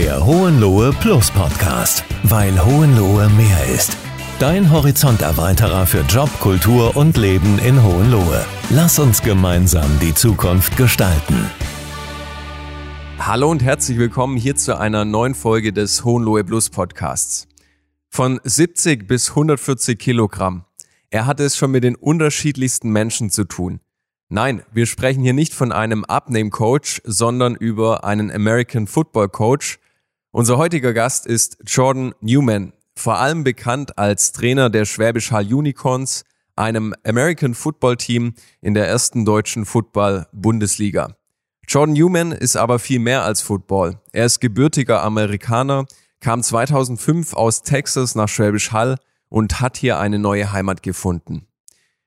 Der Hohenlohe Plus Podcast, weil Hohenlohe mehr ist. Dein Horizonterweiterer für Job, Kultur und Leben in Hohenlohe. Lass uns gemeinsam die Zukunft gestalten. Hallo und herzlich willkommen hier zu einer neuen Folge des Hohenlohe Plus Podcasts. Von 70 bis 140 Kilogramm. Er hat es schon mit den unterschiedlichsten Menschen zu tun. Nein, wir sprechen hier nicht von einem Abnehmcoach, sondern über einen American Football Coach. Unser heutiger Gast ist Jordan Newman, vor allem bekannt als Trainer der Schwäbisch Hall Unicorns, einem American Football Team in der ersten deutschen Football Bundesliga. Jordan Newman ist aber viel mehr als Football. Er ist gebürtiger Amerikaner, kam 2005 aus Texas nach Schwäbisch Hall und hat hier eine neue Heimat gefunden.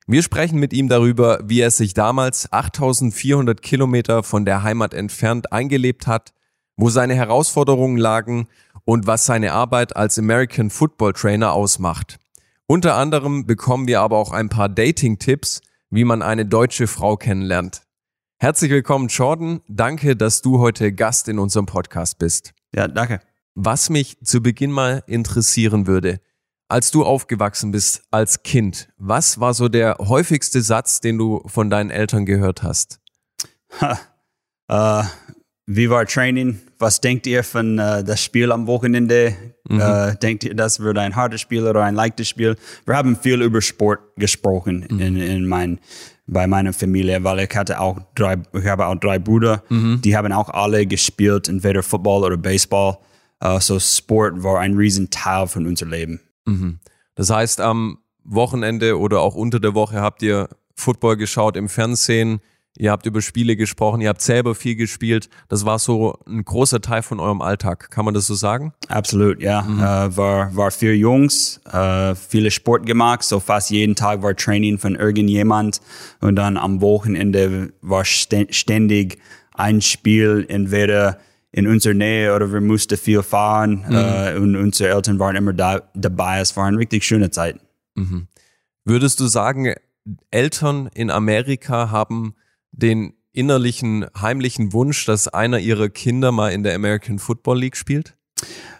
Wir sprechen mit ihm darüber, wie er sich damals 8400 Kilometer von der Heimat entfernt eingelebt hat, wo seine Herausforderungen lagen und was seine Arbeit als American Football Trainer ausmacht. Unter anderem bekommen wir aber auch ein paar Dating-Tipps, wie man eine deutsche Frau kennenlernt. Herzlich willkommen, Jordan. Danke, dass du heute Gast in unserem Podcast bist. Ja, danke. Was mich zu Beginn mal interessieren würde, als du aufgewachsen bist als Kind, was war so der häufigste Satz, den du von deinen Eltern gehört hast? uh, wie war Training? Was denkt ihr von uh, das Spiel am Wochenende? Mhm. Uh, denkt ihr, das wird ein hartes Spiel oder ein leichtes Spiel? Wir haben viel über Sport gesprochen mhm. in, in mein, bei meiner Familie, weil ich hatte auch drei, ich habe auch drei Brüder, mhm. die haben auch alle gespielt, entweder Football oder Baseball. Uh, so Sport war ein riesen Teil von unserem Leben. Mhm. Das heißt, am Wochenende oder auch unter der Woche habt ihr Football geschaut im Fernsehen, ihr habt über Spiele gesprochen, ihr habt selber viel gespielt. Das war so ein großer Teil von eurem Alltag. Kann man das so sagen? Absolut, ja. Mhm. Äh, war, war vier Jungs, äh, viele Sport gemacht, so fast jeden Tag war Training von irgendjemand und dann am Wochenende war ständig ein Spiel, entweder in unserer Nähe oder wir mussten viel fahren mhm. äh, und unsere Eltern waren immer da, dabei. Es waren wirklich schöne Zeiten. Mhm. Würdest du sagen, Eltern in Amerika haben den innerlichen, heimlichen Wunsch, dass einer ihrer Kinder mal in der American Football League spielt?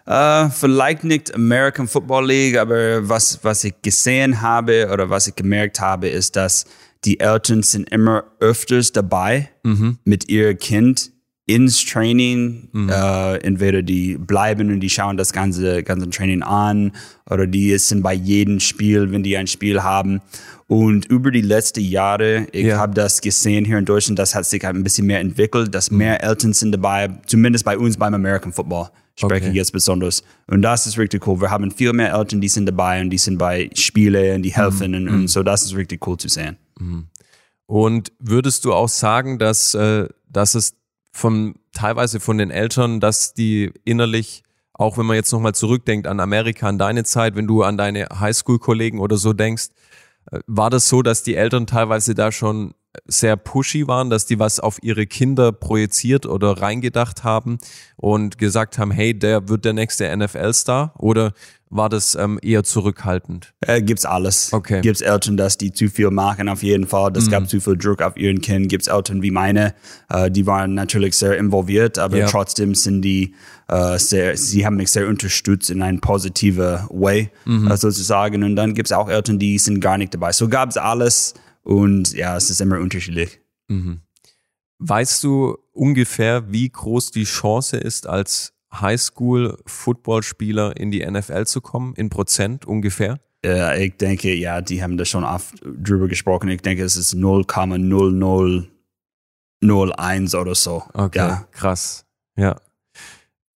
Uh, vielleicht nicht American Football League, aber was, was ich gesehen habe oder was ich gemerkt habe, ist, dass die Eltern sind immer öfters dabei mhm. mit ihrem Kind ins Training, mhm. äh, entweder die bleiben und die schauen das ganze, ganze Training an oder die sind bei jedem Spiel, wenn die ein Spiel haben. Und über die letzten Jahre, ich ja. habe das gesehen hier in Deutschland, das hat sich ein bisschen mehr entwickelt, dass mhm. mehr Eltern sind dabei, zumindest bei uns beim American Football spreche okay. jetzt besonders. Und das ist richtig cool. Wir haben viel mehr Eltern, die sind dabei und die sind bei Spielen und die helfen mhm. und, und, mhm. so, das ist richtig cool zu sehen. Mhm. Und würdest du auch sagen, dass, äh, dass es von teilweise von den Eltern, dass die innerlich, auch wenn man jetzt nochmal zurückdenkt an Amerika, an deine Zeit, wenn du an deine Highschool-Kollegen oder so denkst, äh, war das so, dass die Eltern teilweise da schon sehr pushy waren, dass die was auf ihre Kinder projiziert oder reingedacht haben und gesagt haben, hey, der wird der nächste NFL-Star? Oder war das ähm, eher zurückhaltend? Äh, gibt's alles. Okay. Gibt's Eltern, dass die zu viel machen, auf jeden Fall. Das mhm. gab zu viel Druck auf ihren Kind. Gibt's Eltern wie meine, äh, die waren natürlich sehr involviert, aber ja. trotzdem sind die äh, sehr, sie haben mich sehr unterstützt in ein positiver Way, mhm. äh, sozusagen. Und dann gibt's auch Eltern, die sind gar nicht dabei. So gab's alles und ja, es ist immer unterschiedlich. Mhm. Weißt du ungefähr, wie groß die Chance ist, als Highschool-Footballspieler in die NFL zu kommen, in Prozent ungefähr? Äh, ich denke, ja, die haben da schon oft drüber gesprochen. Ich denke, es ist 0,0001 oder so. Okay, ja. krass. Ja.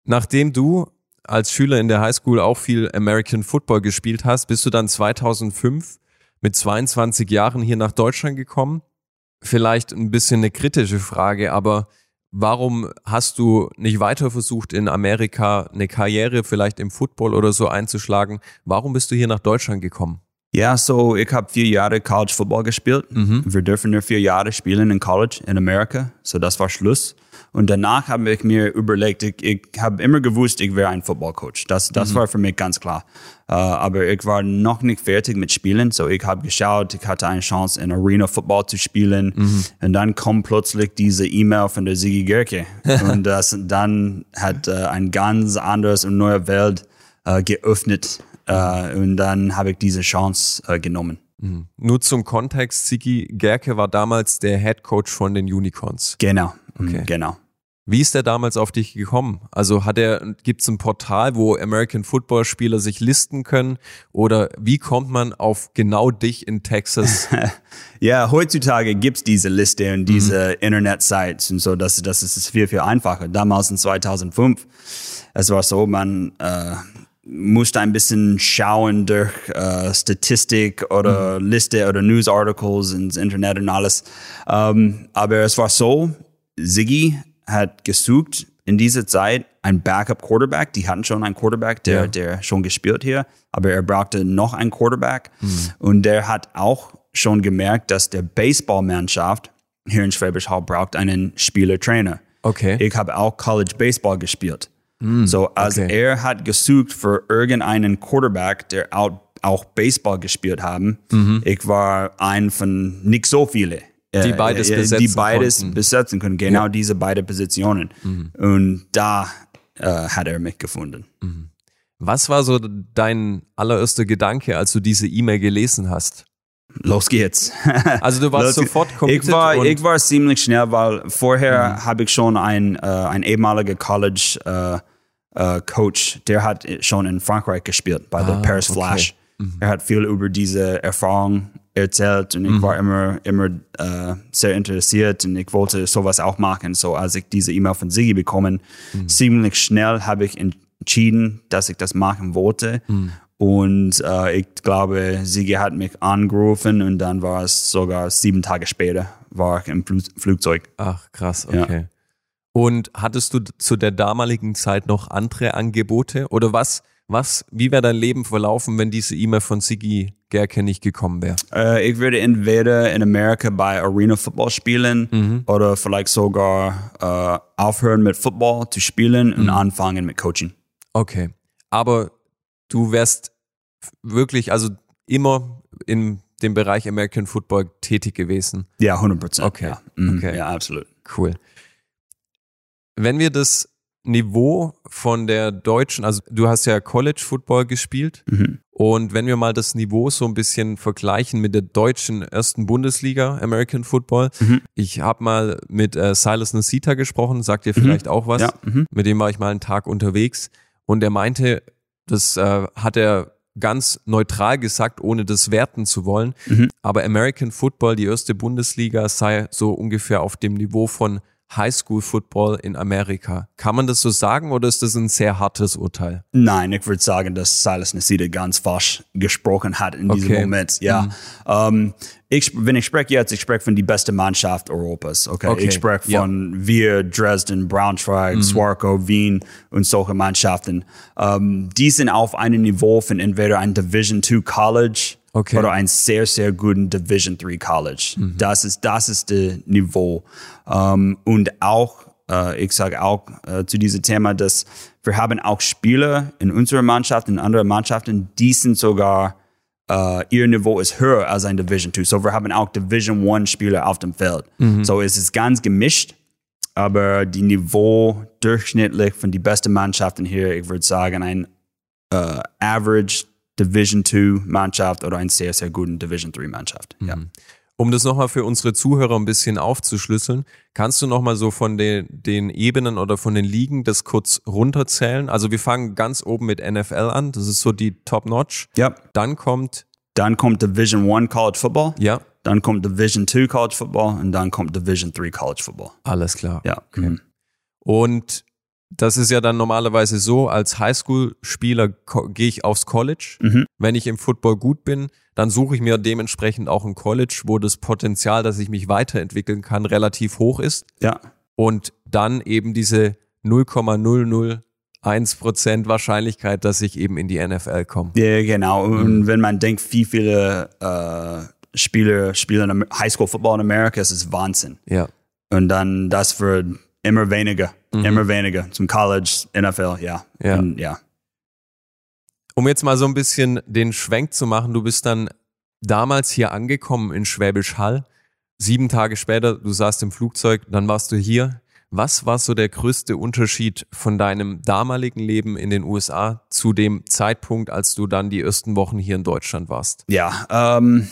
Nachdem du als Schüler in der Highschool auch viel American Football gespielt hast, bist du dann 2005 mit 22 Jahren hier nach Deutschland gekommen. Vielleicht ein bisschen eine kritische Frage, aber Warum hast du nicht weiter versucht, in Amerika eine Karriere vielleicht im Football oder so einzuschlagen? Warum bist du hier nach Deutschland gekommen? Ja, so ich habe vier Jahre College Football gespielt. Wir dürfen nur vier Jahre spielen in College in Amerika. So das war Schluss. Und danach habe ich mir überlegt, ich, ich habe immer gewusst, ich wäre ein Footballcoach. Das, das war für mich ganz klar. Äh, aber ich war noch nicht fertig mit Spielen. So ich habe geschaut, ich hatte eine Chance in Arena Football zu spielen. Und dann kommt plötzlich diese E-Mail von der Sigi Gerke. und das, dann hat äh, ein ganz anderes und neue Welt äh, geöffnet. Äh, und dann habe ich diese Chance äh, genommen. Nur zum Kontext, Sigi Gerke war damals der Head Coach von den Unicorns. Genau. Okay. Genau. Wie ist der damals auf dich gekommen? Also hat er, gibt es ein Portal, wo American Football Spieler sich listen können? Oder wie kommt man auf genau dich in Texas? Ja, heutzutage gibt's diese Liste und diese Internet-Sites und so, das, das ist viel, viel einfacher. Damals in 2005, es war so, man äh, musste ein bisschen schauen durch äh, Statistik oder Liste oder News-Articles ins Internet und alles. Ähm, aber es war so, Siggy hat gesucht in dieser Zeit ein Backup-Quarterback. Die hatten schon einen Quarterback, der, Ja. der schon gespielt hier, aber er brauchte noch einen Quarterback. Und der hat auch schon gemerkt, dass der Baseballmannschaft hier in Schwäbisch Hall braucht einen Spieler-Trainer. Okay. Ich habe auch College Baseball gespielt. So, als okay. er hat gesucht für irgendeinen Quarterback, der auch, auch Baseball gespielt haben, ich war ein von nicht so viele. Die äh, beides äh, besetzen Die beides konnten. besetzen können. Genau diese beiden Positionen. Und da äh, hat er mich gefunden. Was war so dein allererster Gedanke, als du diese E-Mail gelesen hast? Los geht's. Also du warst sofort committed ich war, ich war ziemlich schnell, weil vorher habe ich schon ein, äh, ein ehemaliger College äh, äh, Coach, der hat schon in Frankreich gespielt bei der Paris okay. Flash. Er hat viel über diese Erfahrung erzählt und ich war immer, immer äh, sehr interessiert und ich wollte sowas auch machen. So als ich diese E-Mail von Sigi bekommen, ziemlich schnell habe ich entschieden, dass ich das machen wollte. Und äh, ich glaube, Sigi hat mich angerufen und dann war es sogar sieben Tage später, war ich im Flu Flugzeug. Ach, krass, Ja. okay. Und hattest du zu der damaligen Zeit noch andere Angebote? Oder was, was, wie wäre dein Leben verlaufen, wenn diese E-Mail von Sigi Gerke nicht gekommen wäre? Äh, ich würde entweder in Amerika bei Arena Football spielen oder vielleicht sogar äh, aufhören mit Football zu spielen und anfangen mit Coaching. Okay. Aber du wärst wirklich, also immer in dem Bereich American Football tätig gewesen. Ja, 100 Prozent. Okay. Ja, Mhm. Okay. ja absolut. Cool. Wenn wir das Niveau von der deutschen, also du hast ja College Football gespielt Mhm. und wenn wir mal das Niveau so ein bisschen vergleichen mit der deutschen ersten Bundesliga American Football, Mhm. ich habe mal mit äh, Silas Nasita gesprochen, sagt dir vielleicht auch was, Ja, mhm. mit dem war ich mal einen Tag unterwegs und er meinte, das äh, hat er ganz neutral gesagt, ohne das werten zu wollen, Mhm. aber American Football, die erste Bundesliga, sei so ungefähr auf dem Niveau von Highschool Football in Amerika. Kann man das so sagen oder ist das ein sehr hartes Urteil? Nein, ich würde sagen, dass Silas Nasida ganz falsch gesprochen hat in diesem Okay. Moment. Ja, ähm, ich, wenn ich spreche jetzt, ich spreche von die beste Mannschaft Europas. Okay, Okay, ich spreche ja. von wir, Dresden, Braunschweig, Swarco, Wien und solche Mannschaften. Ähm, die sind auf einem Niveau von entweder ein Division 2 College Okay. oder ein sehr, sehr guten Division 3 College. Das ist, das ist das Niveau. Ähm, und auch, äh, ich sage auch äh, zu diesem Thema, dass wir haben auch Spieler in unserer Mannschaft, in anderen Mannschaften, die sind sogar, äh, ihr Niveau ist höher als ein Division 2. So wir haben auch Division 1 Spieler auf dem Feld. So es ist ganz gemischt. Aber die Niveau durchschnittlich von die besten Mannschaften hier, ich würde sagen, ein äh, Average Division 2 Mannschaft oder ein sehr, sehr guten Division 3 Mannschaft. Ja. Um das nochmal für unsere Zuhörer ein bisschen aufzuschlüsseln, kannst du nochmal so von den, den Ebenen oder von den Ligen das kurz runterzählen? Also wir fangen ganz oben mit NFL an, das ist so die Top-Notch. ja. Dann kommt, Dann kommt Division 1 College Football. ja, Dann kommt Division 2 College Football und dann kommt Division 3 College Football. alles klar. Ja. Mhm. Und das ist ja dann normalerweise so, als Highschool-Spieler gehe ich aufs College. Mhm. Wenn ich im Football gut bin, dann suche ich mir dementsprechend auch ein College, wo das Potenzial, dass ich mich weiterentwickeln kann, relativ hoch ist. Ja. Und dann eben diese 0,001 1% Wahrscheinlichkeit, dass ich eben in die NFL komme. Ja, genau. Und wenn man denkt, wie viele äh, Spieler spielen Highschool-Football in Amerika, ist es Wahnsinn. Ja. Und dann das wird immer weniger, immer weniger zum College, NFL, ja. Ja. Und, ja. Um jetzt mal so ein bisschen den Schwenk zu machen, du bist dann damals hier angekommen in Schwäbisch Hall. Sieben Tage später, du saßt im Flugzeug, dann warst du hier. Was war so der größte Unterschied von deinem damaligen Leben in den USA zu dem Zeitpunkt, als du dann die ersten Wochen hier in Deutschland warst? Ja, ähm,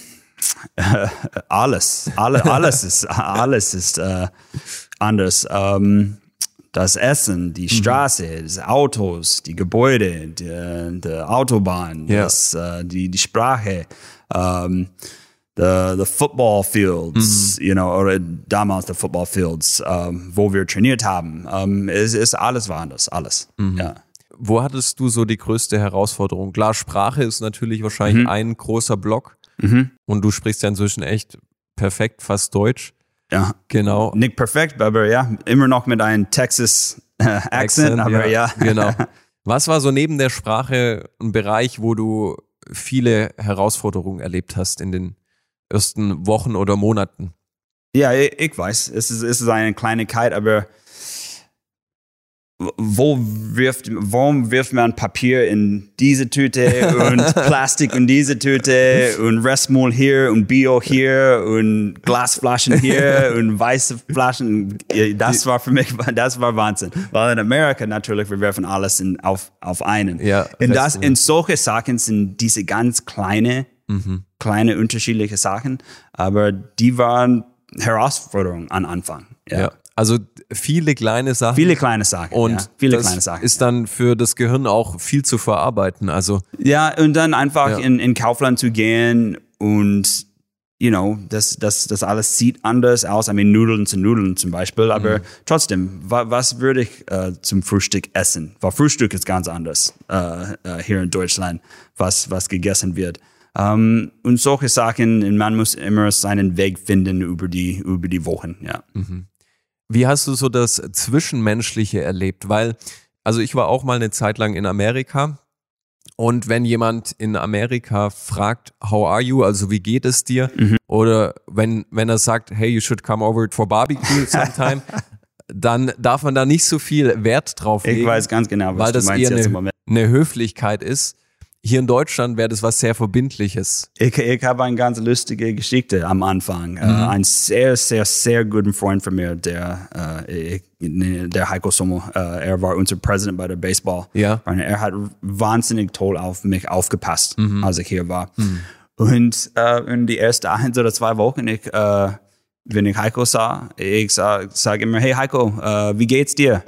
alles, alle, alles ist, alles ist äh, anders. Ähm, das Essen, die Straße, die Autos, die Gebäude, die, die Autobahn, Ja. das, äh, die, die Sprache, ähm, the, the football fields, you know, oder damals die football fields, ähm, wo wir trainiert haben. Ähm, es ist alles war anders, alles. Ja. Wo hattest du so die größte Herausforderung? Klar, Sprache ist natürlich wahrscheinlich ein großer Block und du sprichst ja inzwischen echt perfekt, fast Deutsch. Ja. Genau. Nicht perfekt, aber ja, immer noch mit einem Texas äh, Accent, aber ja. Genau. Was war so neben der Sprache ein Bereich, wo du viele Herausforderungen erlebt hast in den ersten Wochen oder Monaten? Ja, ich, ich weiß, es ist, es ist eine Kleinigkeit, aber wo wirft, warum wirft man Papier in diese Tüte und Plastik in diese Tüte und Restmüll hier und Bio hier und Glasflaschen hier und weiße Flaschen? Ja, Das war für mich, das war Wahnsinn. Weil in Amerika natürlich, wir werfen alles in, auf, auf einen. Ja, und das, in solche Sachen sind diese ganz kleine, kleine unterschiedliche Sachen, aber die waren Herausforderungen am Anfang. Ja. Also viele kleine Sachen. Viele kleine Sachen. und ja. viele das kleine Sachen. ist dann für das Gehirn auch viel zu verarbeiten. Also ja, und dann einfach Ja. in, in Kaufland zu gehen und you know, das, das, das alles sieht anders aus. I mean, Nudeln zu Nudeln zum Beispiel, aber Mhm. trotzdem, wa, was würde ich äh, zum Frühstück essen? Weil Frühstück ist ganz anders äh, äh, hier in Deutschland, was, was gegessen wird. Ähm, und solche Sachen, man muss immer seinen Weg finden über die, über die Wochen, ja. Wie hast du so das Zwischenmenschliche erlebt? Weil, also ich war auch mal eine Zeit lang in Amerika und wenn jemand in Amerika fragt, how are you, also wie geht es dir? Oder wenn, wenn er sagt, hey, you should come over for barbecue sometime, dann darf man da nicht so viel Wert drauf legen. Ich weiß ganz genau, was weil du das meinst eher jetzt im eine, Moment. eine Höflichkeit ist. Hier in Deutschland wäre das was sehr Verbindliches. Ich, ich habe eine ganz lustige Geschichte am Anfang. Äh, ein sehr, sehr, sehr guter Freund von mir, der, äh, ne, der Heiko Sommer, äh, er war unser Präsident bei der Baseball. Ja. Und er hat wahnsinnig toll auf mich aufgepasst, als ich hier war. Und äh, in die ersten ein oder zwei Wochen, ich, äh, wenn ich Heiko sah, ich sage sag immer, hey Heiko, äh, wie geht's dir?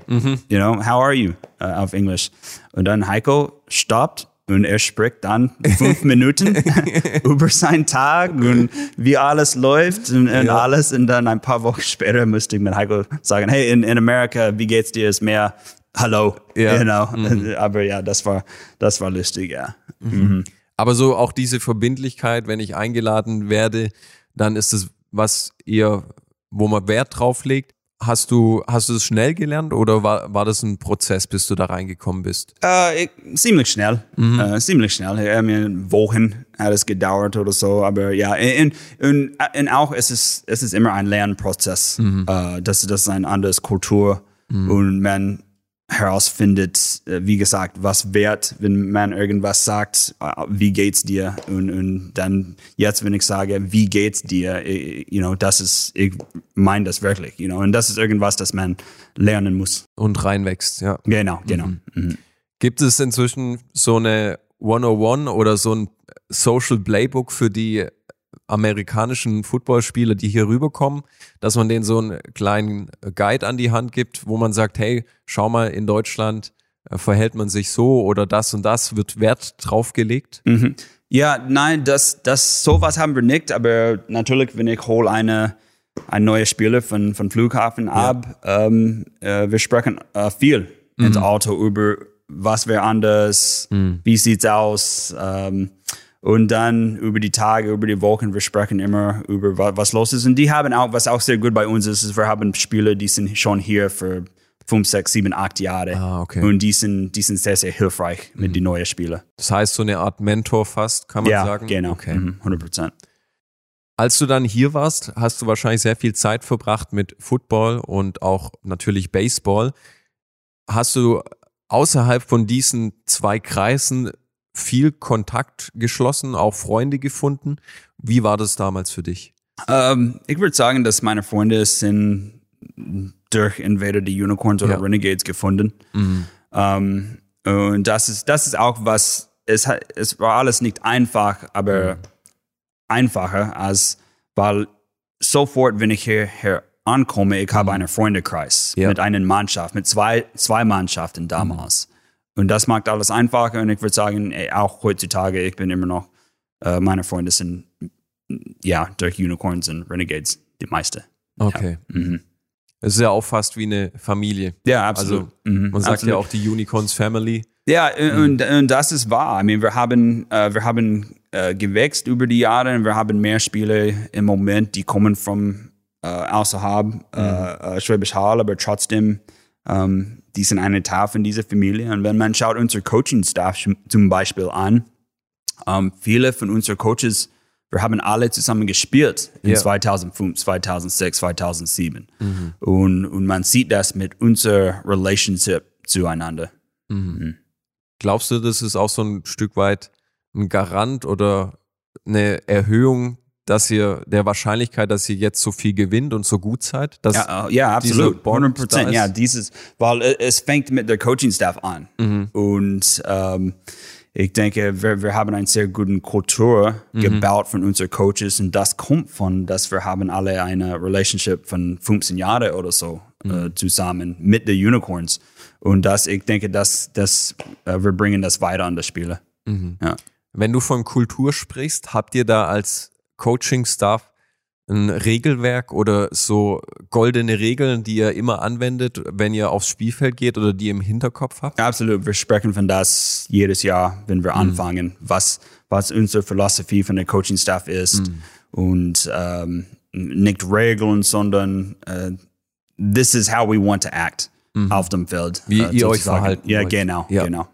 You know, how are you? Äh, auf Englisch. Und dann Heiko stoppt und er spricht dann fünf Minuten über seinen Tag und wie alles läuft und, und Ja. alles. Und dann ein paar Wochen später musste ich mit Heiko sagen, hey, in, in Amerika, wie geht's dir? Ist mehr Hallo, Ja. you know. Aber ja, das war, das war lustig, ja. Aber so auch diese Verbindlichkeit, wenn ich eingeladen werde, dann ist es was eher, wo man Wert drauf legt. Hast du, hast du es schnell gelernt oder war, war das ein Prozess, bis du da reingekommen bist? Äh, ich, ziemlich schnell, äh, ziemlich schnell. Ich meine, Wochen hat es gedauert oder so, aber ja, und, und, und auch es ist es ist immer ein Lernprozess. Äh, das, das ist eine andere Kultur und man herausfindet, äh, wie gesagt, was wert, wenn man irgendwas sagt, äh, wie geht's dir und, und dann jetzt, wenn ich sage, wie geht's dir, äh, you know, das ist, ich meine das wirklich, you know, und das ist irgendwas, das man lernen muss. Und reinwächst, ja. Genau, genau. Mhm. Gibt es inzwischen so eine 101 oder so ein Social Playbook für die amerikanischen Footballspieler, die hier rüberkommen, dass man denen so einen kleinen Guide an die Hand gibt, wo man sagt, hey, schau mal, in Deutschland äh, verhält man sich so oder das und das, wird Wert drauf gelegt? Ja, nein, das, das, sowas haben wir nicht, aber natürlich, wenn ich hole eine, ein neuer Spieler von, von Flughafen ab, ähm, äh, wir sprechen äh, viel ins Auto über, was wäre anders, wie sieht's aus, ähm, und dann über die Tage, über die Wochen, wir sprechen immer über was, los ist. Und die haben auch, was auch sehr gut bei uns ist, ist wir haben Spieler, die sind schon hier für fünf, sechs, sieben, acht Jahre. Ah, okay. Und die sind, die sind sehr, sehr hilfreich mit den neuen Spielern. Das heißt, so eine Art Mentor fast, kann man Ja, sagen? genau. Okay. Mhm, 100 Prozent. Als du dann hier warst, hast du wahrscheinlich sehr viel Zeit verbracht mit Football und auch natürlich Baseball. Hast du außerhalb von diesen zwei Kreisen viel Kontakt geschlossen, auch Freunde gefunden? Wie war das damals für dich? Ähm, ich würde sagen, dass meine Freunde sind durch entweder die Unicorns oder Ja. Renegades gefunden. Ähm, und das ist, das ist auch was, es, hat, es war alles nicht einfach, aber einfacher, als weil sofort, wenn ich hierher ankomme, ich habe einen Freundekreis Ja. mit einer Mannschaft, mit zwei, zwei Mannschaften damals. Und das macht alles einfacher und ich würde sagen, ey, auch heutzutage, ich bin immer noch, äh, meine Freunde sind ja durch Unicorns und Renegades die meiste. Okay. Mhm. Es ist ja auch fast wie eine Familie. Ja, absolut. Also Mhm, man sagt absolut. ja auch die Unicorns Family. Ja, und, und das ist wahr. I mean, wir haben, äh, wir haben äh, gewächst über die Jahre und wir haben mehr Spiele im Moment, die kommen von äh, außerhalb äh, äh, Schwäbisch Hall, aber trotzdem, ähm, die sind eine Teil von dieser Familie. Und wenn man schaut unser Coaching-Staff zum Beispiel an, ähm, viele von unseren Coaches, wir haben alle zusammen gespielt in Ja. 2005, 2006, 2007. Und, und man sieht das mit unserer Relationship zueinander. Glaubst du, das ist auch so ein Stück weit ein Garant oder eine Erhöhung, dass ihr der Wahrscheinlichkeit, dass ihr jetzt so viel gewinnt und so gut seid? Dass Ja, äh, ja absolut. Bond 100 da Prozent. Ja, dieses, weil äh, es fängt mit der Coaching-Staff an. Und ähm, ich denke, wir, wir haben eine sehr gute Kultur gebaut von unseren Coaches und das kommt von, dass wir haben alle eine Relationship von 15 Jahren oder so äh, zusammen mit den Unicorns. Und das, ich denke, dass, dass äh, wir bringen das weiter an das Spiele. Ja. Wenn du von Kultur sprichst, habt ihr da als Coaching-Staff ein Regelwerk oder so goldene Regeln, die ihr immer anwendet, wenn ihr aufs Spielfeld geht oder die ihr im Hinterkopf habt? Absolut, wir sprechen von das jedes Jahr, wenn wir anfangen, was, was unsere Philosophie von der Coaching-Staff ist. Und ähm, nicht Regeln, sondern äh, this is how we want to act auf dem Feld. Wie äh, ihr euch verhalten Ja, wollt. genau, Ja. genau.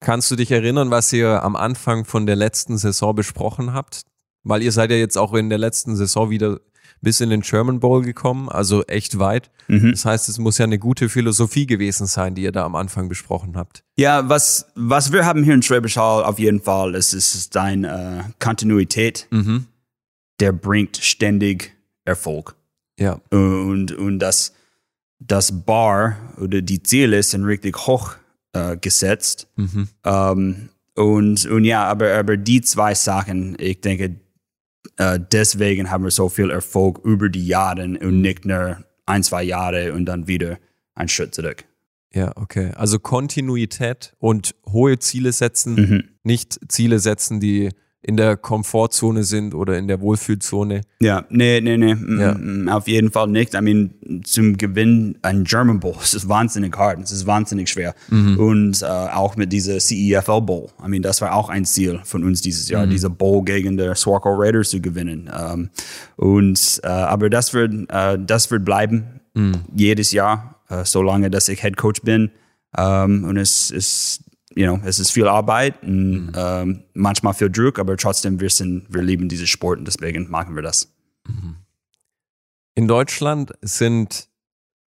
Kannst du dich erinnern, was ihr am Anfang von der letzten Saison besprochen habt? Weil ihr seid ja jetzt auch in der letzten Saison wieder bis in den German Bowl gekommen, also echt weit. Das heißt, es muss ja eine gute Philosophie gewesen sein, die ihr da am Anfang besprochen habt. Ja, was, was wir haben hier in Schwäbisch Hall auf jeden Fall, ist, ist, ist eine äh, Kontinuität, der bringt ständig Erfolg. Ja. und, und das, das Bar oder die Ziele sind richtig hoch äh, gesetzt. Ähm, und, und ja, aber, aber die zwei Sachen, ich denke, äh, deswegen haben wir so viel Erfolg über die Jahre und nicht nur ein, zwei Jahre und dann wieder ein Schritt zurück. Ja, okay. Also Kontinuität und hohe Ziele setzen, Mhm. nicht Ziele setzen, die in der Komfortzone sind oder in der Wohlfühlzone. Ja, nee, nee, nee, mm, Ja. mm, auf jeden Fall nicht. I mean, zum Gewinn ein German Bowl, es ist wahnsinnig hart, es ist wahnsinnig schwer. Und äh, auch mit dieser CEFL Bowl, I mean, das war auch ein Ziel von uns dieses Jahr, diese Bowl gegen die Swarco Raiders zu gewinnen. Ähm, und, äh, aber das wird, äh, das wird bleiben, jedes Jahr, äh, solange dass ich Head Coach bin. Ähm, und es ist, you know, es ist viel Arbeit und ähm, manchmal viel Druck, aber trotzdem, wir sind, wir lieben diesen Sport und deswegen machen wir das. In Deutschland sind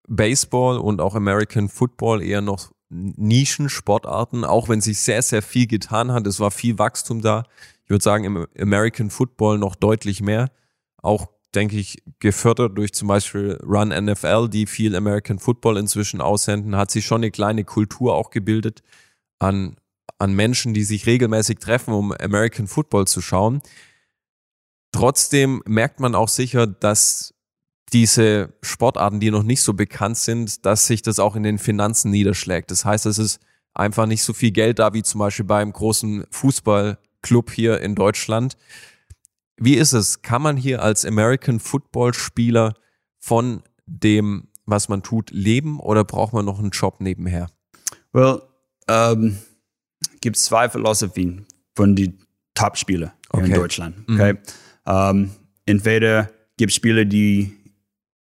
Baseball und auch American Football eher noch Nischensportarten, auch wenn sich sehr, sehr viel getan hat. Es war viel Wachstum da. Ich würde sagen, im American Football noch deutlich mehr. Auch, denke ich, gefördert durch zum Beispiel Run NFL, die viel American Football inzwischen aussenden, hat sich schon eine kleine Kultur auch gebildet an, an Menschen, die sich regelmäßig treffen, um American Football zu schauen. Trotzdem merkt man auch sicher, dass diese Sportarten, die noch nicht so bekannt sind, dass sich das auch in den Finanzen niederschlägt. Das heißt, es ist einfach nicht so viel Geld da wie zum Beispiel beim großen Fußballclub hier in Deutschland. Wie ist es? Kann man hier als American Football Spieler von dem, was man tut, leben oder braucht man noch einen Job nebenher? Well, ähm, gibt zwei Philosophien von den Top-Spielern hier in Okay. Deutschland. Okay? Ähm, entweder gibt es Spieler, die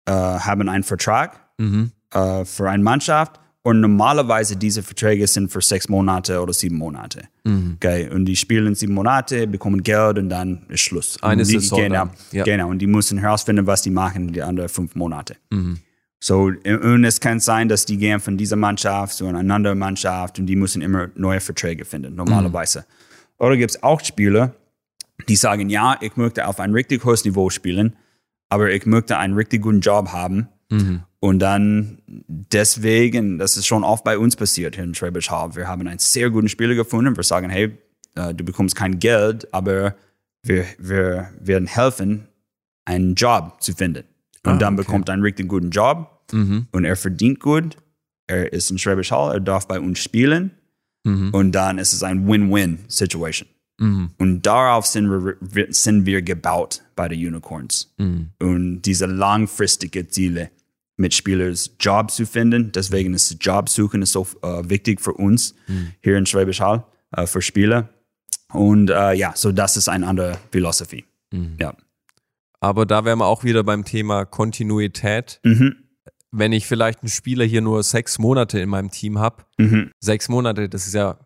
äh, haben einen Vertrag Mhm. äh, für eine Mannschaft und normalerweise diese Verträge sind für sechs Monate oder sieben Monate. Mhm. Okay, und die spielen sieben Monate, bekommen Geld und dann ist Schluss. Eine und die, Saison Genau, ja. genau. Und die müssen herausfinden, was die machen die anderen fünf Monate. Mhm. So, und es kann sein, dass die gehen von dieser Mannschaft zu einer anderen Mannschaft und die müssen immer neue Verträge finden, normalerweise. Oder gibt es auch Spieler, die sagen, ja, ich möchte auf ein richtig hohes Niveau spielen, aber ich möchte einen richtig guten Job haben. Und dann deswegen, das ist schon oft bei uns passiert hier in Schwäbisch Hall. Wir haben einen sehr guten Spieler gefunden. Wir sagen, hey, äh, du bekommst kein Geld, aber wir, wir werden helfen, einen Job zu finden. Und Ah, dann okay. bekommt er einen richtig guten Job Mhm. und er verdient gut. Er ist in Schwäbisch Hall, er darf bei uns spielen. Mhm. Und dann ist es ein Win-Win-Situation. Mhm. Und darauf sind wir, sind wir gebaut bei den Unicorns. Mhm. Und diese langfristige Ziele mit Spielern Job zu finden. Deswegen ist Jobsuchen ist so äh, wichtig für uns hier in Schwäbisch Hall, äh, für Spieler. Und äh, ja, so das ist eine andere Philosophie. Ja. Aber da wären wir auch wieder beim Thema Kontinuität. Mhm. Wenn ich vielleicht einen Spieler hier nur sechs Monate in meinem Team habe, Mhm. sechs Monate, das ist ja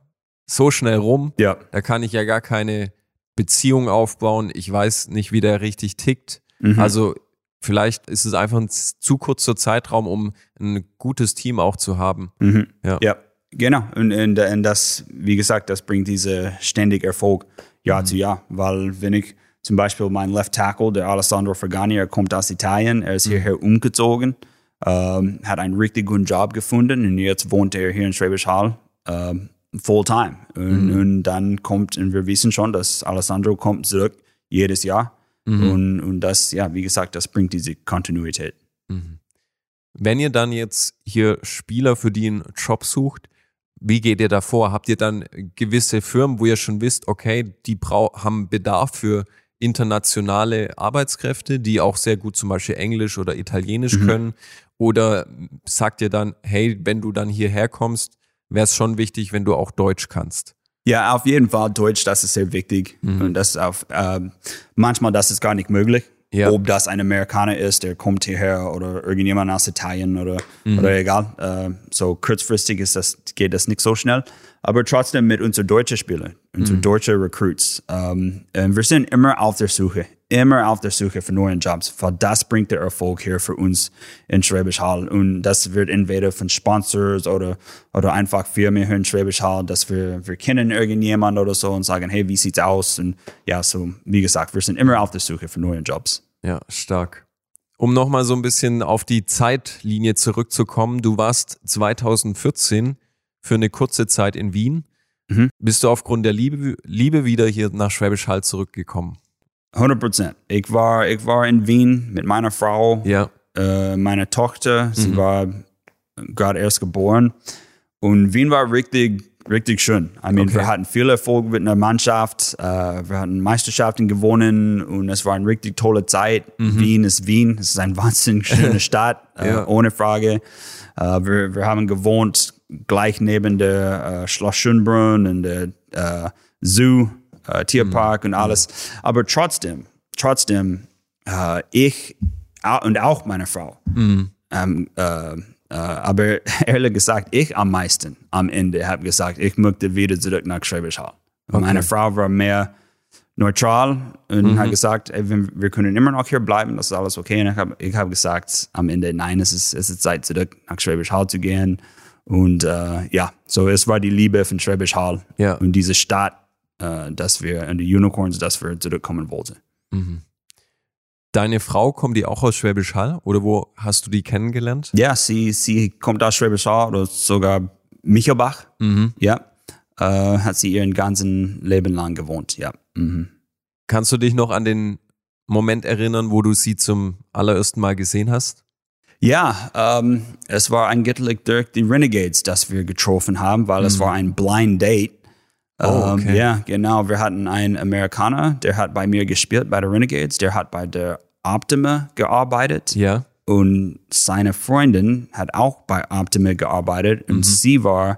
so schnell rum, Ja. da kann ich ja gar keine Beziehung aufbauen. Ich weiß nicht, wie der richtig tickt. Mhm. Also vielleicht ist es einfach ein zu kurzer Zeitraum, um ein gutes Team auch zu haben. Mhm. Ja. Ja, genau. Und, und, und das, wie gesagt, das bringt diese ständig Erfolg Jahr zu Jahr. Weil wenn ich zum Beispiel mein Left Tackle, der Alessandro Fergani, er kommt aus Italien, er ist hierher umgezogen, ähm, hat einen richtig guten Job gefunden und jetzt wohnt er hier in Schwäbisch Hall ähm, full-time. Und, und dann kommt, und wir wissen schon, dass Alessandro kommt zurück jedes Jahr. Und, und das, ja, wie gesagt, das bringt diese Kontinuität. Wenn ihr dann jetzt hier Spieler für die einen Job sucht, wie geht ihr da vor? Habt ihr dann gewisse Firmen, wo ihr schon wisst, okay, die haben Bedarf für internationale Arbeitskräfte, die auch sehr gut zum Beispiel Englisch oder Italienisch können? Oder sagt ihr dann, hey, wenn du dann hierher kommst, wäre es schon wichtig, wenn du auch Deutsch kannst? Ja, auf jeden Fall Deutsch, das ist sehr wichtig. Und das ist auf, ähm, manchmal das ist gar nicht möglich. Ja. Ob das ein Amerikaner ist, der kommt hierher oder irgendjemand aus Italien oder, oder egal. Äh, so kurzfristig ist das, geht das nicht so schnell. Aber trotzdem mit unseren deutschen Spielern, unseren deutschen Recruits. Ähm, äh, wir sind immer auf der Suche, immer auf der Suche für neue Jobs, weil das bringt der Erfolg hier für uns in Schwäbisch Hall. Und das wird entweder von Sponsors oder, oder einfach Firmen hier in Schwäbisch Hall, dass wir, wir kennen irgendjemand oder so und sagen, hey, wie sieht's aus? Und ja, so, wie gesagt, wir sind immer auf der Suche für neue Jobs. Ja, stark. Um nochmal so ein bisschen auf die Zeitlinie zurückzukommen, du warst 2014 für eine kurze Zeit in Wien. Mhm. Bist du aufgrund der Liebe, Liebe wieder hier nach Schwäbisch Hall zurückgekommen? 100 Prozent. Ich war, ich war in Wien mit meiner Frau, Ja. äh, meiner Tochter. Sie Mhm. war gerade erst geboren. Und Wien war richtig, richtig schön. I mean, Okay. wir hatten viel Erfolg mit einer Mannschaft. Äh, wir hatten Meisterschaften gewonnen und es war eine richtig tolle Zeit. Wien ist Wien. Es ist eine wahnsinnig schöne Stadt, äh, Ja. ohne Frage. Äh, wir, wir haben gewohnt gleich neben der äh, Schloss Schönbrunn und der äh, Zoo, äh, Tierpark und alles. Aber trotzdem, trotzdem, äh, ich und auch meine Frau, ähm, äh, äh, aber ehrlich gesagt, ich am meisten am Ende habe gesagt, ich möchte wieder zurück nach Schwäbisch Hall. Und Meine Frau war mehr neutral und hat gesagt, ey, wir, wir können immer noch hier bleiben, das ist alles okay. Und ich habe ich hab gesagt am Ende, nein, es ist, es ist Zeit, zurück nach Schwäbisch Hall zu gehen. Und äh, ja, so es war die Liebe von Schwäbisch Hall Ja. und diese Stadt, äh, dass wir, und die Unicorns, dass wir zurückkommen wollten. Deine Frau, kommt die auch aus Schwäbisch Hall oder wo hast du die kennengelernt? Ja, sie, sie kommt aus Schwäbisch Hall oder sogar Michelbach. Ja, äh, hat sie ihren ganzen Leben lang gewohnt. Ja. Mhm. Kannst du dich noch an den Moment erinnern, wo du sie zum allerersten Mal gesehen hast? Ja, ähm, es war ein Gitterlich Dirk, die Renegades, das wir getroffen haben, weil es war ein Blind Date. Oh, Ähm, okay. ja, genau. Wir hatten einen Amerikaner, der hat bei mir gespielt bei der Renegades, der hat bei der Optima gearbeitet. Ja. Und seine Freundin hat auch bei Optima gearbeitet und sie war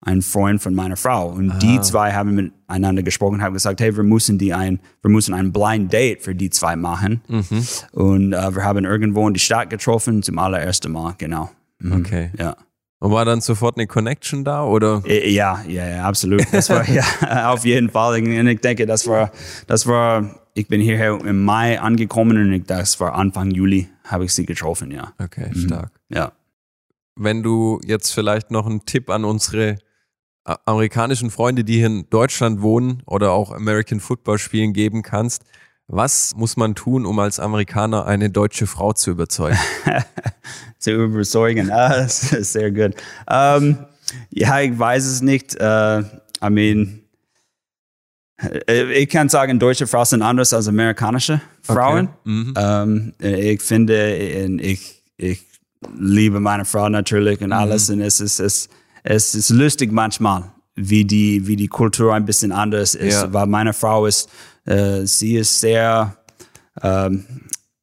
ein Freund von meiner Frau. Und die zwei haben miteinander gesprochen, haben gesagt, hey, wir müssen die ein, wir müssen ein Blind Date für die zwei machen. Und äh, wir haben irgendwo in die Stadt getroffen zum allerersten Mal, genau. Mhm. Okay. Ja. Und war dann sofort eine Connection da oder? Äh, Ja, ja, ja, absolut. Das war ja auf jeden Fall. Und ich denke, das war, das war, ich bin hierher im Mai angekommen und ich, das war Anfang Juli, habe ich sie getroffen, ja. Okay, stark. Ja. Wenn du jetzt vielleicht noch einen Tipp an unsere amerikanischen Freunde, die hier in Deutschland wohnen oder auch American Football spielen, geben kannst, was muss man tun, um als Amerikaner eine deutsche Frau zu überzeugen? zu überzeugen. Ah, das ist sehr gut. Ähm, ja, ich weiß es nicht. Äh, I mean, äh, ich kann sagen, deutsche Frauen sind anders als amerikanische Frauen. Mhm. Ähm, ich finde, ich, ich liebe meine Frau natürlich und alles. Und es ist, es, es ist lustig manchmal, wie die, wie die Kultur ein bisschen anders ist. Ja. Weil meine Frau ist, sie ist sehr ähm,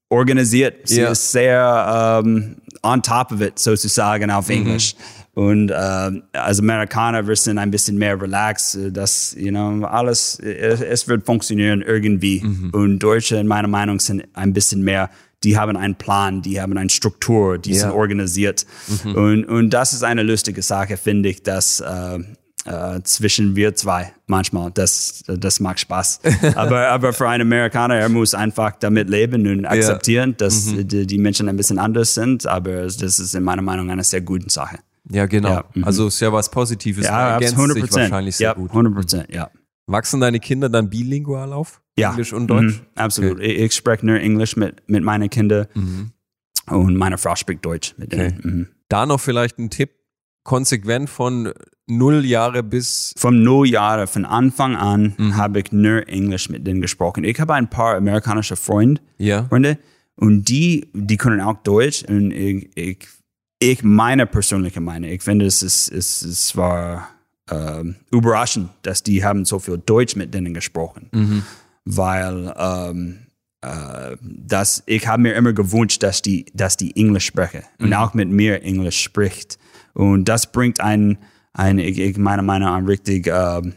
organisiert. Sie Ja. ist sehr ähm, on top of it, sozusagen auf Englisch. Und ähm, als Amerikaner, wir sind ein bisschen mehr relaxed, äh, dass, you know, alles, es, es wird funktionieren irgendwie. Und Deutsche, in meiner Meinung, sind ein bisschen mehr, die haben einen Plan, die haben eine Struktur, die Ja. sind organisiert. Und, und das ist eine lustige Sache, finde ich, dass äh, äh, zwischen wir zwei manchmal, das, das macht Spaß. aber, aber für einen Amerikaner, er muss einfach damit leben und akzeptieren, dass die, die Menschen ein bisschen anders sind. Aber das ist in meiner Meinung eine sehr gute Sache. Ja, genau. Ja, mhm. Also ist ja was Positives. Ja, ergänzt 100 sich wahrscheinlich sehr ja, gut. 100 Prozent, ja. Wachsen deine Kinder dann bilingual auf? ja. Englisch und Deutsch? Mhm, absolut. Ich, ich spreche nur Englisch mit, mit meinen Kindern und meine Frau spricht Deutsch mit denen. Okay. Mhm. Da noch vielleicht ein Tipp, konsequent von null Jahre bis Vom Neujahr, von Anfang an, Mhm. habe ich nur Englisch mit denen gesprochen. Ich habe ein paar amerikanische Freunde, ja. Freunde und die, die können auch Deutsch und ich, ich, ich meine persönliche Meinung, ich finde, es, ist, es, es war ähm, überraschend, dass die haben so viel Deutsch mit denen gesprochen, weil ähm, äh, das, ich habe mir immer gewünscht, dass die, dass die Englisch sprechen und auch mit mir Englisch spricht. Und das bringt einen, einen ich, ich meine Meinung an richtig ähm,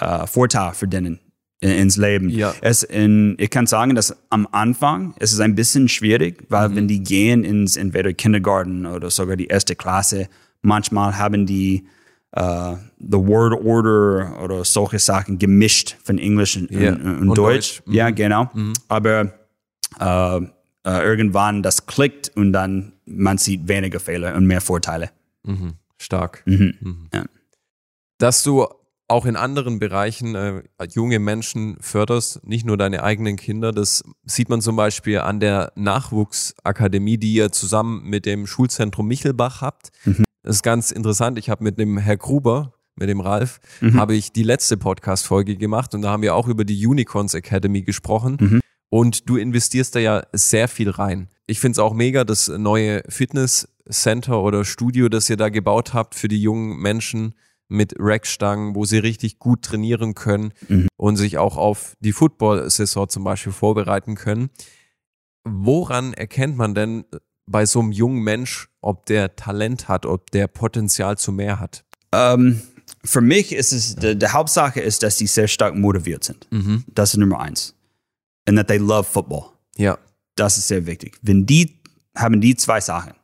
äh, Vorteil für denen in- ins Leben. Ja. Es in, ich kann sagen, dass am Anfang es ist ein bisschen schwierig, weil wenn die gehen ins entweder Kindergarten oder sogar die erste Klasse, manchmal haben die äh, the Word Order oder solche Sachen gemischt von Englisch und, Ja. und, und Und Deutsch. Deutsch. Mhm. Ja, genau. Aber äh, äh, irgendwann das klickt und dann man sieht weniger Fehler und mehr Vorteile. Mhm. Stark. Mhm. Ja. Dass du auch in anderen Bereichen äh, junge Menschen förderst, nicht nur deine eigenen Kinder. Das sieht man zum Beispiel an der Nachwuchsakademie, die ihr zusammen mit dem Schulzentrum Michelbach habt. Das ist ganz interessant. Ich habe mit dem Herr Gruber, mit dem Ralf, habe ich die letzte Podcast-Folge gemacht und da haben wir auch über die Unicorns Academy gesprochen. Und du investierst da ja sehr viel rein. Ich finde es auch mega, das neue Fitness-Center oder Studio, das ihr da gebaut habt für die jungen Menschen mit Rackstangen, wo sie richtig gut trainieren können und sich auch auf die Football-Saison zum Beispiel vorbereiten können. Woran erkennt man denn bei so einem jungen Mensch, ob der Talent hat, ob der Potenzial zu mehr hat? Ähm, für mich ist es, die, die Hauptsache ist, dass sie sehr stark motiviert sind. Das ist Nummer eins. And that they love football. Ja. Das ist sehr wichtig. Wenn die haben die zwei Sachen,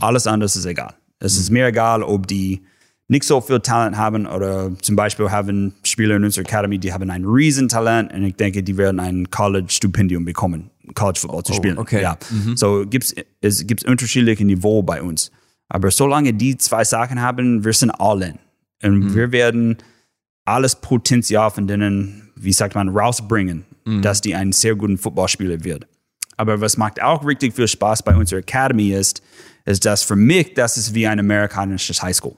alles andere ist egal. Es ist mir egal, ob die nicht so viel Talent haben oder zum Beispiel haben Spieler in unserer Academy, die haben ein Riesentalent und ich denke, die werden ein College-Stipendium bekommen, College Football zu spielen. okay. Ja. So gibt's, es gibt unterschiedliche Niveau bei uns. Aber solange die zwei Sachen haben, wir sind all in. Und wir werden alles Potenzial von denen, wie sagt man, rausbringen, dass die ein sehr guten Footballspieler wird. Aber was macht auch richtig viel Spaß bei unserer Academy ist, ist, dass für mich, das ist wie ein amerikanisches Highschool.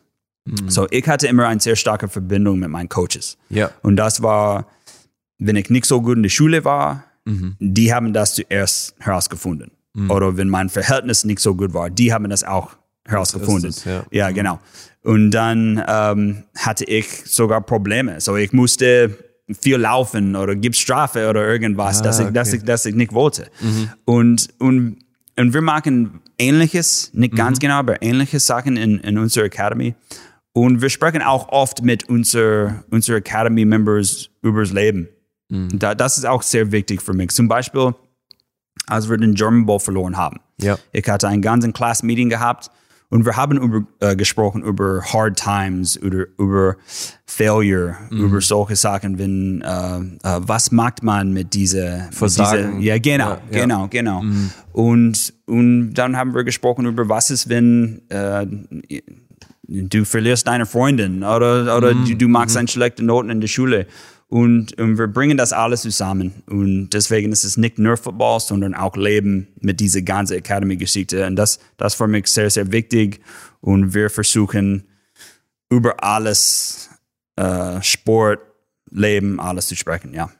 So, ich hatte immer eine sehr starke Verbindung mit meinen Coaches. Ja. Und das war, wenn ich nicht so gut in der Schule war, die haben das zuerst herausgefunden. Oder wenn mein Verhältnis nicht so gut war, die haben das auch herausgefunden. Das es, ja. genau. Und dann ähm, hatte ich sogar Probleme. So, ich musste viel laufen oder gibt Strafe oder irgendwas, dass, ich, dass, okay. ich, dass ich nicht wollte. Und, und, und wir machen Ähnliches, nicht ganz genau, aber ähnliche Sachen in, in unserer Academy. Und wir sprechen auch oft mit unser, unser Academy-Members über das Leben. Da, das ist auch sehr wichtig für mich. Zum Beispiel, als wir den German Bowl verloren haben. Ja. Ich hatte ein ganzes Class-Meeting gehabt Und wir haben über, äh, gesprochen über Hard Times, über, über Failure, Mhm. über solche Sachen, wenn, äh, äh, was macht man mit dieser, Versagen. dieser ja, genau, Ja, ja. genau, genau. Und, und dann haben wir gesprochen über, was ist, wenn äh, du verlierst deine Freundin oder, oder du, du machst eine schlechte Noten in der Schule. Und, und wir bringen das alles zusammen. Und deswegen ist es nicht nur Football, sondern auch Leben mit dieser ganzen Academy-Geschichte. Und das, das ist für mich sehr, sehr wichtig. Und wir versuchen über alles, äh, Sport, Leben, alles zu sprechen, ja.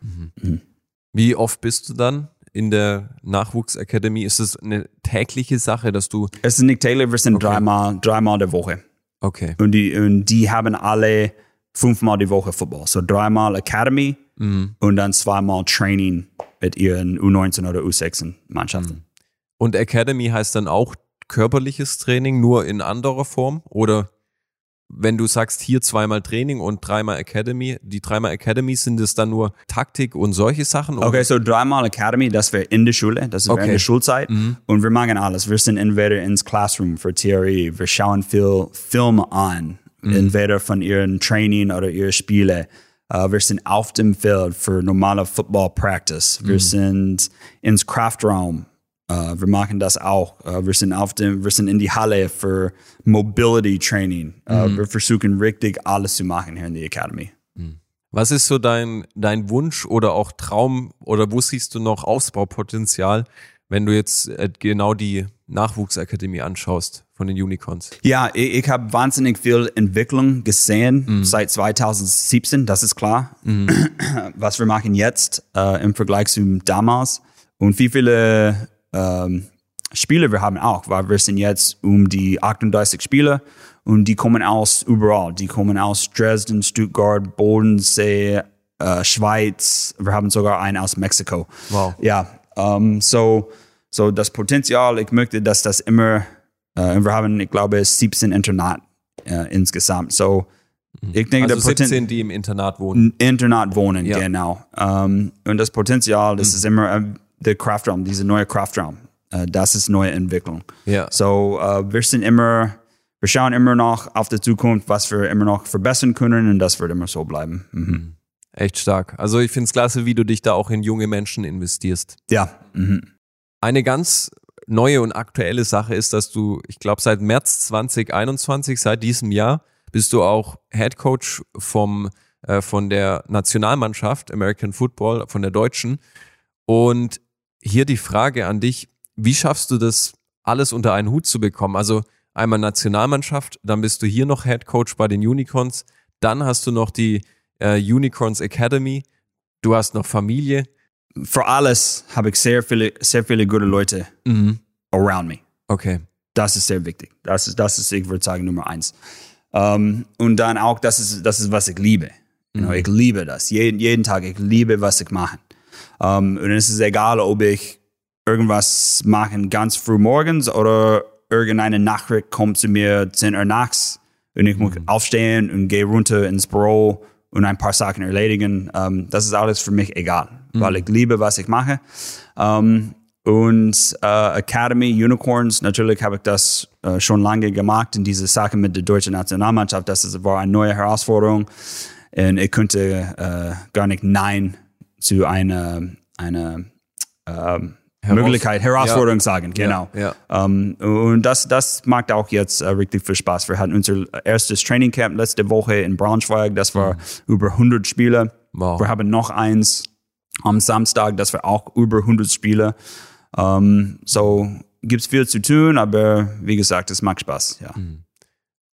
Wie oft bist du dann in der Nachwuchsakademie? Ist es eine tägliche Sache, dass du. Es ist nicht täglich, wir sind dreimal, dreimal der Woche. Okay. Und die, und die haben alle fünfmal die Woche Football. So dreimal Academy und dann zweimal Training mit ihren U19 oder U16 Mannschaften. Und Academy heißt dann auch körperliches Training, nur in anderer Form? Oder wenn du sagst, hier zweimal Training und dreimal Academy, die dreimal Academy sind es dann nur Taktik und solche Sachen? Oder? Okay, so dreimal Academy, das wäre in der Schule, das ist Okay. während der Schulzeit. Und wir machen alles. Wir sind entweder ins Classroom für Theorie, wir schauen viel Filme an, entweder von ihren Training oder ihren Spiele. Uh, wir sind auf dem Feld für normale Football Practice. Wir sind ins Kraftraum. Uh, wir machen das auch. Uh, wir sind auf dem, wir sind in die Halle für Mobility Training. Uh, Wir versuchen richtig alles zu machen hier in der Academy. Was ist so dein, dein Wunsch oder auch Traum oder wo siehst du noch Ausbaupotenzial, wenn du jetzt äh, genau die Nachwuchsakademie anschaust von den Unicorns? Ja, ich, ich habe wahnsinnig viel Entwicklung gesehen seit 2017, das ist klar. Was wir machen jetzt äh, im Vergleich zu damals und wie viele ähm, Spiele wir haben auch, weil wir sind jetzt um die 38 Spiele und die kommen aus überall. Die kommen aus Dresden, Stuttgart, Bodensee, äh, Schweiz. Wir haben sogar einen aus Mexiko. Wow. Ja, ähm, so, so das Potenzial, ich möchte, dass das immer, äh, wir haben, ich glaube, 17 Internat äh, insgesamt. So, ich denke, Also der Poten- 17, die im Internat wohnen. Internat wohnen, Ja. genau. Ähm, und das Potenzial, das ist immer äh, der Kraftraum, diese neue Kraftraum. Äh, das ist neue Entwicklung. Ja. So, äh, wir sind immer, wir schauen immer noch auf die Zukunft, was wir immer noch verbessern können und das wird immer so bleiben. Mhm. Echt stark. Also ich finde es klasse, wie du dich da auch in junge Menschen investierst. Ja, mhm. Eine ganz neue und aktuelle Sache ist, dass du, ich glaube, seit März 2021, seit diesem Jahr, bist du auch Head Coach vom, äh, von der Nationalmannschaft American Football, von der Deutschen. Und hier die Frage an dich, wie schaffst du das, alles unter einen Hut zu bekommen? Also einmal Nationalmannschaft, dann bist du hier noch Head Coach bei den Unicorns, dann hast du noch die äh, Unicorns Academy, du hast noch Familie. Für alles habe ich sehr viele, sehr viele gute Leute around me. Okay. Das ist sehr wichtig. Das ist, das ist ich würde sagen, Nummer eins. Ähm, und dann auch, das ist, das ist, was ich liebe. You know, Ich liebe das. Jeden, jeden Tag, ich liebe, was ich mache. Ähm, und es ist egal, ob ich irgendwas mache ganz früh morgens oder irgendeine Nachricht kommt zu mir 10 Uhr nachts und ich muss aufstehen und gehe runter ins Büro und ein paar Sachen erledigen. Ähm, das ist alles für mich egal, weil ich liebe, was ich mache. Ähm, und äh, Academy Unicorns, natürlich habe ich das äh, schon lange gemacht in diese Sache mit der deutschen Nationalmannschaft. Das ist, war eine neue Herausforderung. Und ich könnte äh, gar nicht Nein zu einer, einer ähm, Heraus- Möglichkeit, Herausforderung Ja. sagen. Genau. Ja. Ähm, und das, das macht auch jetzt äh, richtig viel Spaß. Wir hatten unser erstes Trainingcamp letzte Woche in Braunschweig. Das war über 100 Spieler. Wow. Wir haben noch eins am Samstag, das war auch über 100 Spieler. Ähm, so gibt's viel zu tun, aber wie gesagt, es macht Spaß. Ja.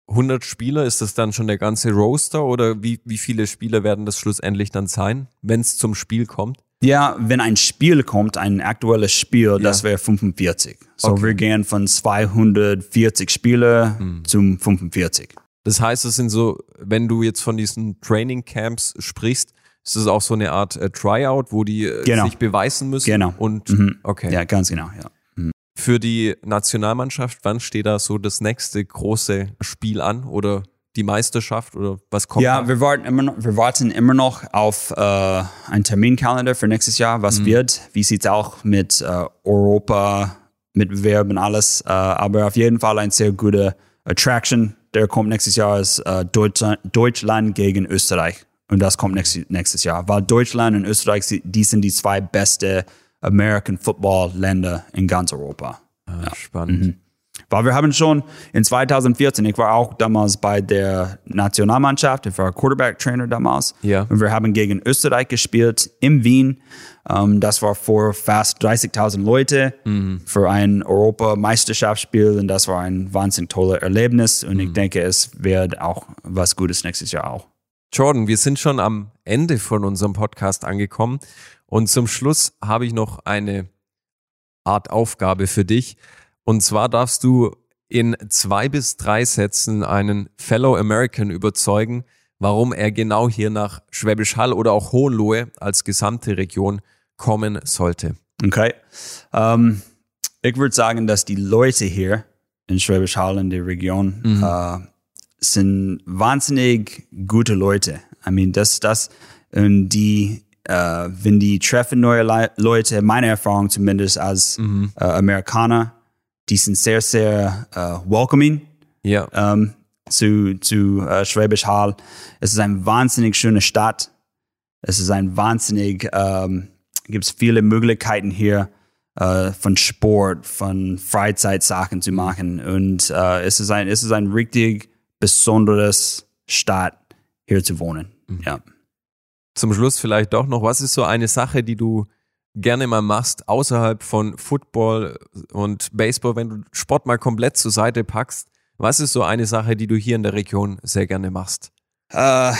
100 Spieler, ist das dann schon der ganze Roster oder wie, wie viele Spieler werden das schlussendlich dann sein, wenn es zum Spiel kommt? Ja, wenn ein Spiel kommt, ein aktuelles Spiel, das wäre 45. So Okay. wir gehen von 240 Spieler zum 45. Das heißt, es sind so, wenn du jetzt von diesen Training Camps sprichst, ist es auch so eine Art äh, Tryout, wo die äh, Genau. sich beweisen müssen. Genau. Und Mhm. okay. Ja, ganz genau, ja. Für die Nationalmannschaft, wann steht da so das nächste große Spiel an oder die Meisterschaft oder was kommt? Ja, da? wir warten immer noch, wir warten immer noch auf äh, einen Terminkalender für nächstes Jahr, was wird. Wie sieht's auch mit äh, Europa, Mitbewerb und alles. Äh, aber auf jeden Fall ein sehr guter Attraction, der kommt nächstes Jahr, ist äh, Deutschland, Deutschland gegen Österreich. Und das kommt nächstes, nächstes Jahr. Weil Deutschland und Österreich, die sind die zwei beste American Football Länder in ganz Europa. Ah, ja. Spannend. Mhm. Weil wir haben schon in 2014, ich war auch damals bei der Nationalmannschaft, ich war Quarterback-Trainer damals. Ja. Und wir haben gegen Österreich gespielt in Wien. Um, ähm, das war vor fast 30.000 Leute mhm. für ein Europameisterschaftsspiel und das war ein wahnsinnig tolles Erlebnis und mhm. ich denke, es wird auch was Gutes nächstes Jahr auch. Jordan, wir sind schon am Ende von unserem Podcast angekommen und zum Schluss habe ich noch eine Art Aufgabe für dich. Und zwar darfst du in zwei bis drei Sätzen einen Fellow American überzeugen, warum er genau hier nach Schwäbisch Hall oder auch Hohenlohe als gesamte Region kommen sollte. Okay. Um, ähm, ich würde sagen, dass die Leute hier in Schwäbisch Hall in der Region mhm. uh, sind wahnsinnig gute Leute. I mean, das, das, und die, uh, wenn die treffen neue Le Leute, meine Erfahrung zumindest als mhm. uh, Amerikaner, die sind sehr, sehr uh, welcoming ja. um, zu, zu uh, Schwäbisch Hall. Es ist eine wahnsinnig schöne Stadt. Es ist ein wahnsinnig, um, gibt es viele Möglichkeiten hier uh, von Sport, von Freizeitsachen zu machen. Und uh, es, ist ein, es ist ein richtig besonderes Stadt, hier zu wohnen. Mhm. Ja. Zum Schluss vielleicht doch noch, was ist so eine Sache, die du gerne mal machst, außerhalb von Football und Baseball, wenn du Sport mal komplett zur Seite packst? Was ist so eine Sache, die du hier in der Region sehr gerne machst? Äh,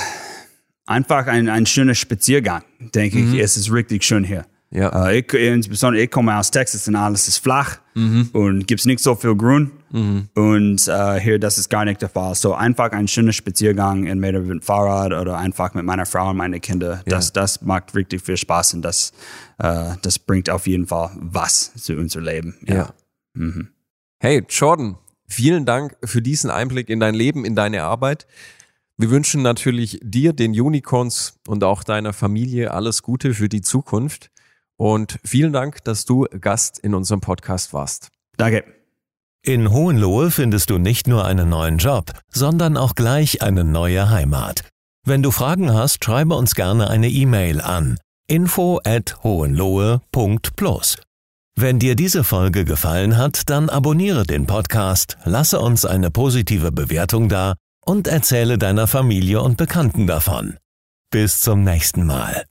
einfach ein, ein schöner Spaziergang, denke mhm. ich. Es ist richtig schön hier. Ja. Äh, ich, insbesondere ich komme aus Texas und alles ist flach mhm. und gibt es nicht so viel Grün. Mhm. Und äh, hier, das ist gar nicht der Fall. So einfach ein schöner Spaziergang, entweder mit dem Fahrrad oder einfach mit meiner Frau und meinen Kindern. Das, ja. das macht richtig viel Spaß und das, äh, das bringt auf jeden Fall was zu unserem Leben. Ja. ja. Mhm. Hey, Jordan, vielen Dank für diesen Einblick in dein Leben, in deine Arbeit. Wir wünschen natürlich dir, den Unicorns und auch deiner Familie alles Gute für die Zukunft. Und vielen Dank, dass du Gast in unserem Podcast warst. Danke. In Hohenlohe findest du nicht nur einen neuen Job, sondern auch gleich eine neue Heimat. Wenn du Fragen hast, schreibe uns gerne eine E-Mail an info at hohenlohe.plus. Wenn dir diese Folge gefallen hat, dann abonniere den Podcast, lasse uns eine positive Bewertung da und erzähle deiner Familie und Bekannten davon. Bis zum nächsten Mal.